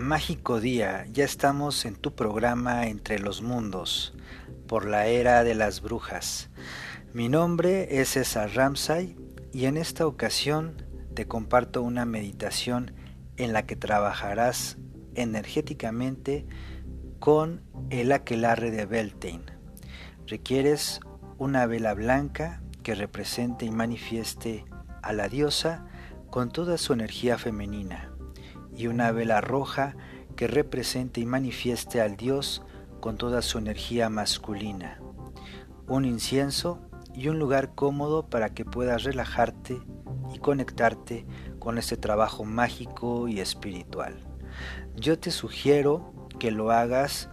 Mágico día, ya estamos en tu programa Entre los Mundos, por la era de las brujas. Mi nombre es César Ramsay y en esta ocasión te comparto una meditación en la que trabajarás energéticamente con el aquelarre de Beltane. Requieres una vela blanca que represente y manifieste a la diosa con toda su energía femenina y una vela roja que represente y manifieste al Dios con toda su energía masculina, un incienso y un lugar cómodo para que puedas relajarte y conectarte con este trabajo mágico y espiritual. Yo te sugiero que lo hagas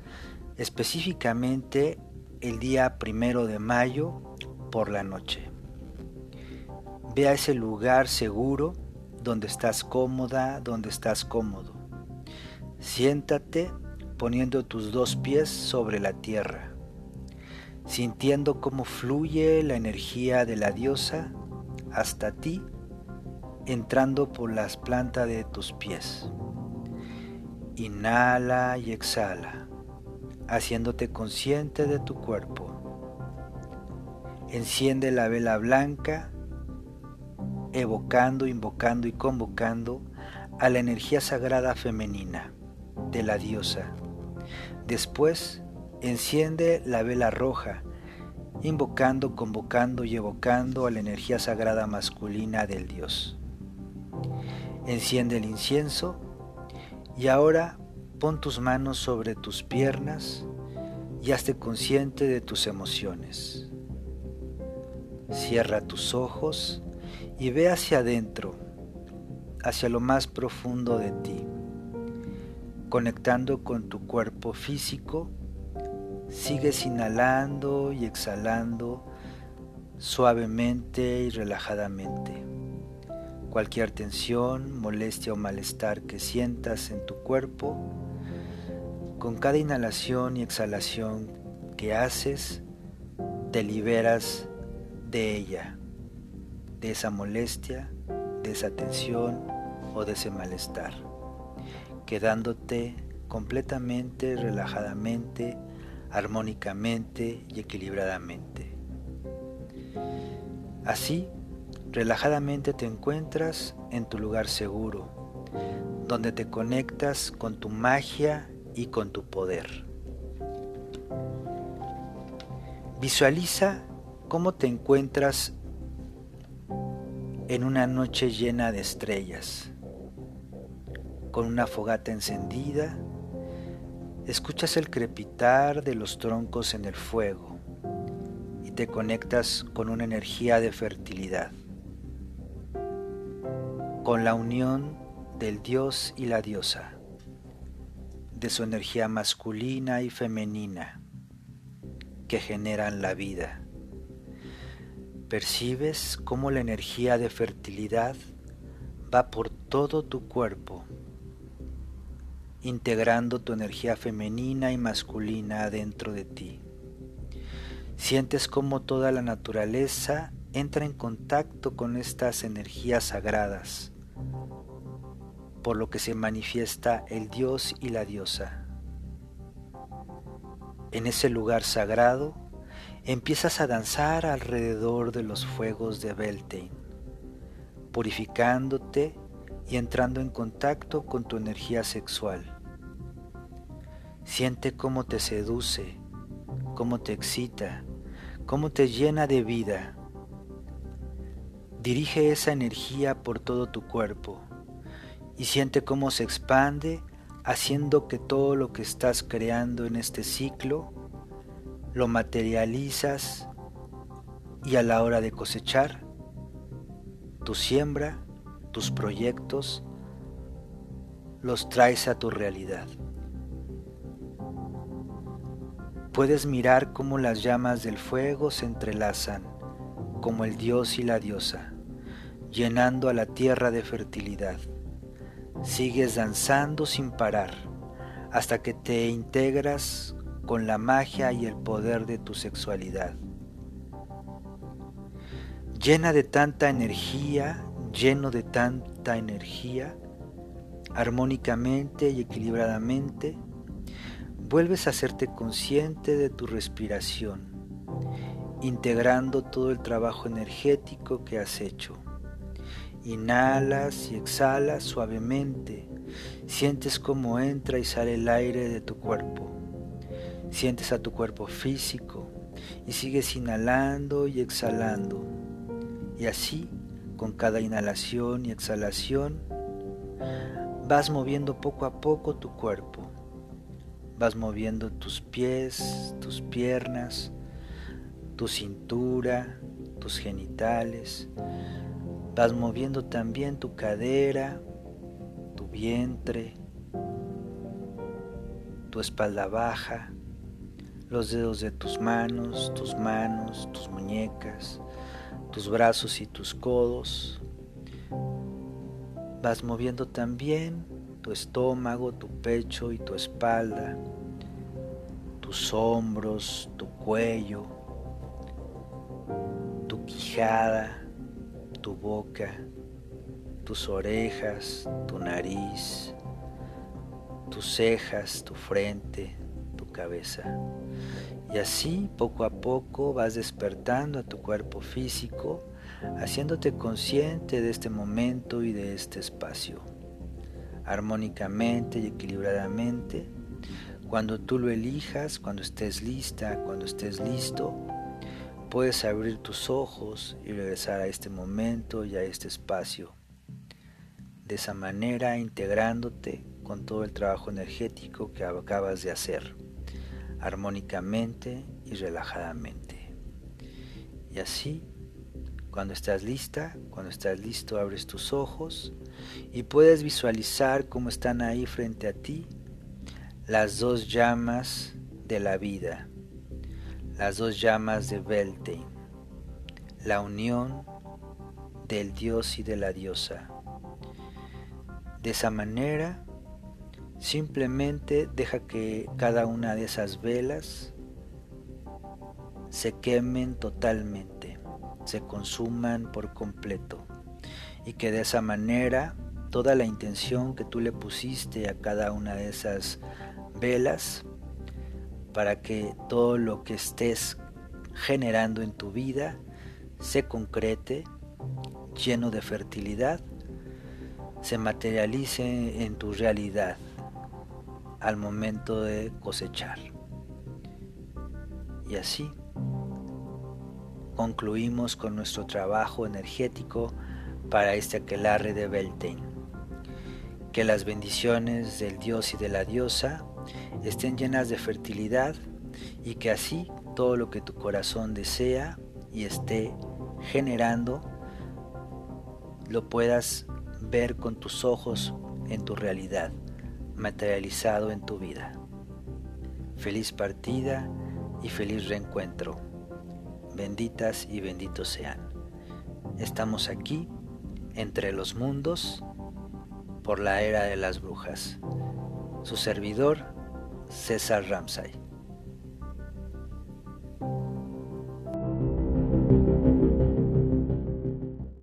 específicamente el día primero de mayo por la noche. Ve a ese lugar seguro donde estás cómoda, donde estás cómodo. Siéntate poniendo tus dos pies sobre la tierra, sintiendo cómo fluye la energía de la diosa hasta ti, entrando por las plantas de tus pies. Inhala y exhala, haciéndote consciente de tu cuerpo. Enciende la vela blanca evocando, invocando y convocando a la energía sagrada femenina de la diosa. Después, enciende la vela roja, invocando, convocando y evocando a la energía sagrada masculina del dios. Enciende el incienso y ahora pon tus manos sobre tus piernas y hazte consciente de tus emociones. Cierra tus ojos y ve hacia adentro, hacia lo más profundo de ti, conectando con tu cuerpo físico, sigues inhalando y exhalando suavemente y relajadamente. Cualquier tensión, molestia o malestar que sientas en tu cuerpo, con cada inhalación y exhalación que haces, te liberas de ella de esa molestia, de esa tensión o de ese malestar, quedándote completamente, relajadamente, armónicamente y equilibradamente. Así, relajadamente te encuentras en tu lugar seguro, donde te conectas con tu magia y con tu poder. Visualiza cómo te encuentras en una noche llena de estrellas. Con una fogata encendida, escuchas el crepitar de los troncos en el fuego y te conectas con una energía de fertilidad, con la unión del dios y la diosa, de su energía masculina y femenina que generan la vida Percibes cómo la energía de fertilidad va por todo tu cuerpo, integrando tu energía femenina y masculina dentro de ti. Sientes cómo toda la naturaleza entra en contacto con estas energías sagradas, por lo que se manifiesta el Dios y la diosa. En ese lugar sagrado, empiezas a danzar alrededor de los fuegos de Beltane, purificándote y entrando en contacto con tu energía sexual. Siente cómo te seduce, cómo te excita, cómo te llena de vida. Dirige esa energía por todo tu cuerpo y siente cómo se expande haciendo que todo lo que estás creando en este ciclo lo materializas y a la hora de cosechar, tu siembra, tus proyectos, los traes a tu realidad. Puedes mirar cómo las llamas del fuego se entrelazan, como el dios y la diosa, llenando a la tierra de fertilidad. Sigues danzando sin parar hasta que te integras con la magia y el poder de tu sexualidad. Llena de tanta energía, lleno de tanta energía, armónicamente y equilibradamente, vuelves a hacerte consciente de tu respiración, integrando todo el trabajo energético que has hecho. Inhalas y exhalas suavemente, sientes cómo entra y sale el aire de tu cuerpo, sientes a tu cuerpo físico y sigues inhalando y exhalando. Y así, con cada inhalación y exhalación, Vas moviendo poco a poco tu cuerpo. Vas moviendo tus pies, tus piernas, tu cintura, tus genitales. Vas moviendo también tu cadera, tu vientre, tu espalda baja, los dedos de tus manos, tus manos, tus muñecas, tus brazos y tus codos, Vas moviendo también tu estómago, tu pecho y tu espalda, tus hombros, tu cuello, tu quijada, tu boca, tus orejas, tu nariz, tus cejas, tu frente, tu cabeza. Y así poco a poco vas despertando a tu cuerpo físico haciéndote consciente de este momento y de este espacio. Armónicamente y equilibradamente, cuando tú lo elijas, cuando estés lista, cuando estés listo, puedes abrir tus ojos y regresar a este momento y a este espacio. De esa manera integrándote con todo el trabajo energético que acabas de hacer, armónicamente y relajadamente. Y así cuando estás lista, cuando estás listo, abres tus ojos y puedes visualizar cómo están ahí frente a ti las dos llamas de la vida, las dos llamas de Beltane, la unión del dios y de la diosa. De esa manera, simplemente deja que cada una de esas velas se quemen totalmente se consuman por completo. Y que de esa manera toda la intención que tú le pusiste a cada una de esas velas para que todo lo que estés generando en tu vida se concrete lleno de fertilidad, se materialice en tu realidad al momento de cosechar. Y así concluimos con nuestro trabajo energético para este aquelarre de Beltane. Que las bendiciones del dios y de la diosa estén llenas de fertilidad y que así todo lo que tu corazón desea y esté generando lo puedas ver con tus ojos en tu realidad, materializado en tu vida. Feliz partida y feliz reencuentro benditas y benditos sean. Estamos aquí, entre los mundos, por la era de las brujas. Su servidor, César Ramsay.